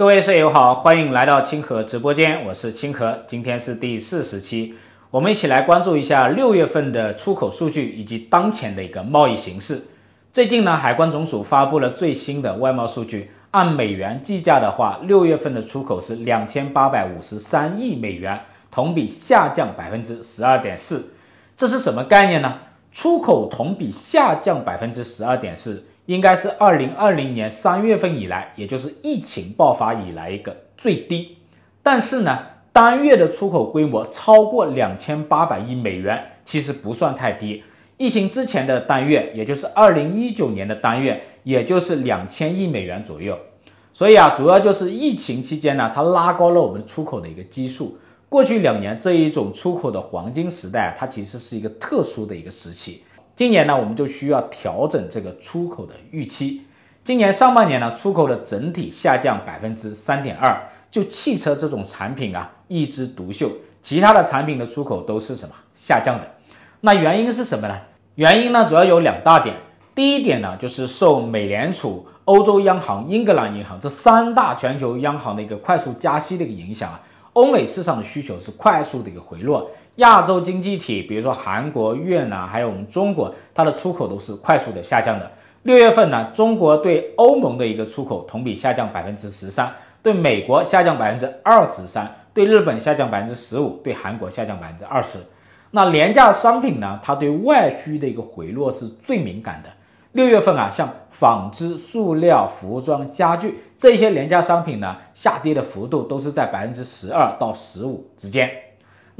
各位舍友好，欢迎来到清河直播间，我是清河，今天是第四十期，我们一起来关注一下六月份的出口数据以及当前的一个贸易形势。最近呢，海关总署发布了最新的外贸数据，按美元计价的话，六月份的出口是两千八百五十三亿美元，同比下降百分之十二点四。这是什么概念呢？出口同比下降百分之十二点四。应该是二零二零年三月份以来，也就是疫情爆发以来一个最低。但是呢，单月的出口规模超过两千八百亿美元，其实不算太低。疫情之前的单月，也就是二零一九年的单月，也就是两千亿美元左右。所以啊，主要就是疫情期间呢，它拉高了我们出口的一个基数。过去两年这一种出口的黄金时代，它其实是一个特殊的一个时期。今年呢，我们就需要调整这个出口的预期。今年上半年呢，出口的整体下降百分之三点二，就汽车这种产品啊一枝独秀，其他的产品的出口都是什么下降的？那原因是什么呢？原因呢主要有两大点。第一点呢，就是受美联储、欧洲央行、英格兰银行这三大全球央行的一个快速加息的一个影响啊，欧美市场的需求是快速的一个回落。亚洲经济体，比如说韩国、越南，还有我们中国，它的出口都是快速的下降的。六月份呢，中国对欧盟的一个出口同比下降百分之十三，对美国下降百分之二十三，对日本下降百分之十五，对韩国下降百分之二十。那廉价商品呢，它对外需的一个回落是最敏感的。六月份啊，像纺织、塑料、服装、家具这些廉价商品呢，下跌的幅度都是在百分之十二到十五之间。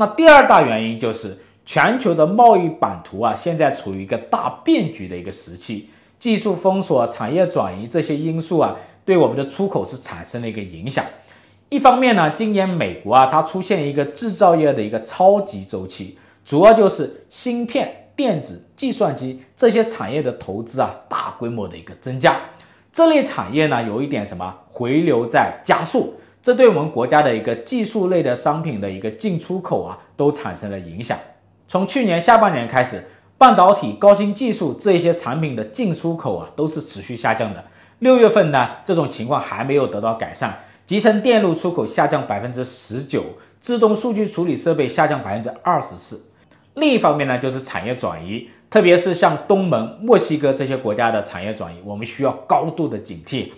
那第二大原因就是全球的贸易版图啊，现在处于一个大变局的一个时期，技术封锁、产业转移这些因素啊，对我们的出口是产生了一个影响。一方面呢，今年美国啊，它出现一个制造业的一个超级周期，主要就是芯片、电子、计算机这些产业的投资啊，大规模的一个增加。这类产业呢，有一点什么回流在加速。这对我们国家的一个技术类的商品的一个进出口啊，都产生了影响。从去年下半年开始，半导体、高新技术这些产品的进出口啊，都是持续下降的。六月份呢，这种情况还没有得到改善。集成电路出口下降百分之十九，自动数据处理设备下降百分之二十四。另一方面呢，就是产业转移，特别是像东盟、墨西哥这些国家的产业转移，我们需要高度的警惕。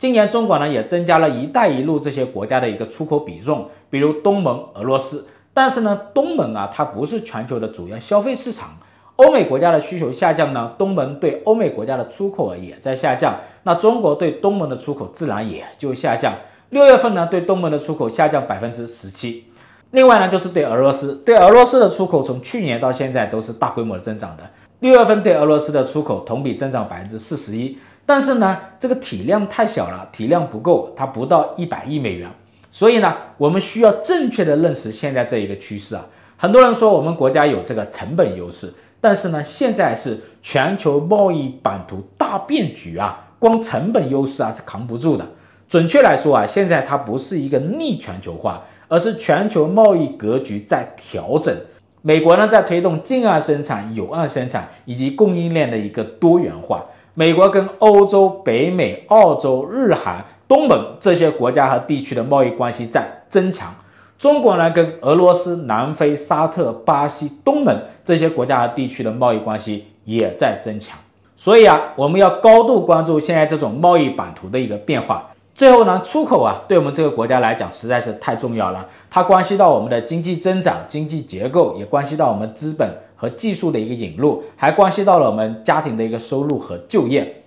今年中国呢也增加了一带一路这些国家的一个出口比重，比如东盟、俄罗斯。但是呢，东盟啊它不是全球的主要消费市场，欧美国家的需求下降呢，东盟对欧美国家的出口也在下降。那中国对东盟的出口自然也就下降。六月份呢，对东盟的出口下降百分之十七。另外呢，就是对俄罗斯，对俄罗斯的出口从去年到现在都是大规模的增长的。六月份对俄罗斯的出口同比增长百分之四十一。但是呢，这个体量太小了，体量不够，它不到一百亿美元。所以呢，我们需要正确的认识现在这一个趋势啊。很多人说我们国家有这个成本优势，但是呢，现在是全球贸易版图大变局啊，光成本优势啊是扛不住的。准确来说啊，现在它不是一个逆全球化，而是全球贸易格局在调整。美国呢在推动近岸生产、有岸生产以及供应链的一个多元化。美国跟欧洲、北美、澳洲、日韩、东盟这些国家和地区的贸易关系在增强，中国呢跟俄罗斯、南非、沙特、巴西、东盟这些国家和地区的贸易关系也在增强。所以啊，我们要高度关注现在这种贸易版图的一个变化。最后呢，出口啊，对我们这个国家来讲实在是太重要了，它关系到我们的经济增长、经济结构，也关系到我们资本。和技术的一个引入，还关系到了我们家庭的一个收入和就业，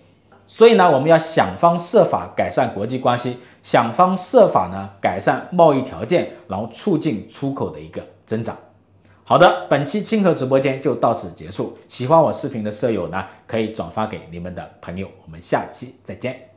所以呢，我们要想方设法改善国际关系，想方设法呢改善贸易条件，然后促进出口的一个增长。好的，本期清河直播间就到此结束。喜欢我视频的舍友呢，可以转发给你们的朋友。我们下期再见。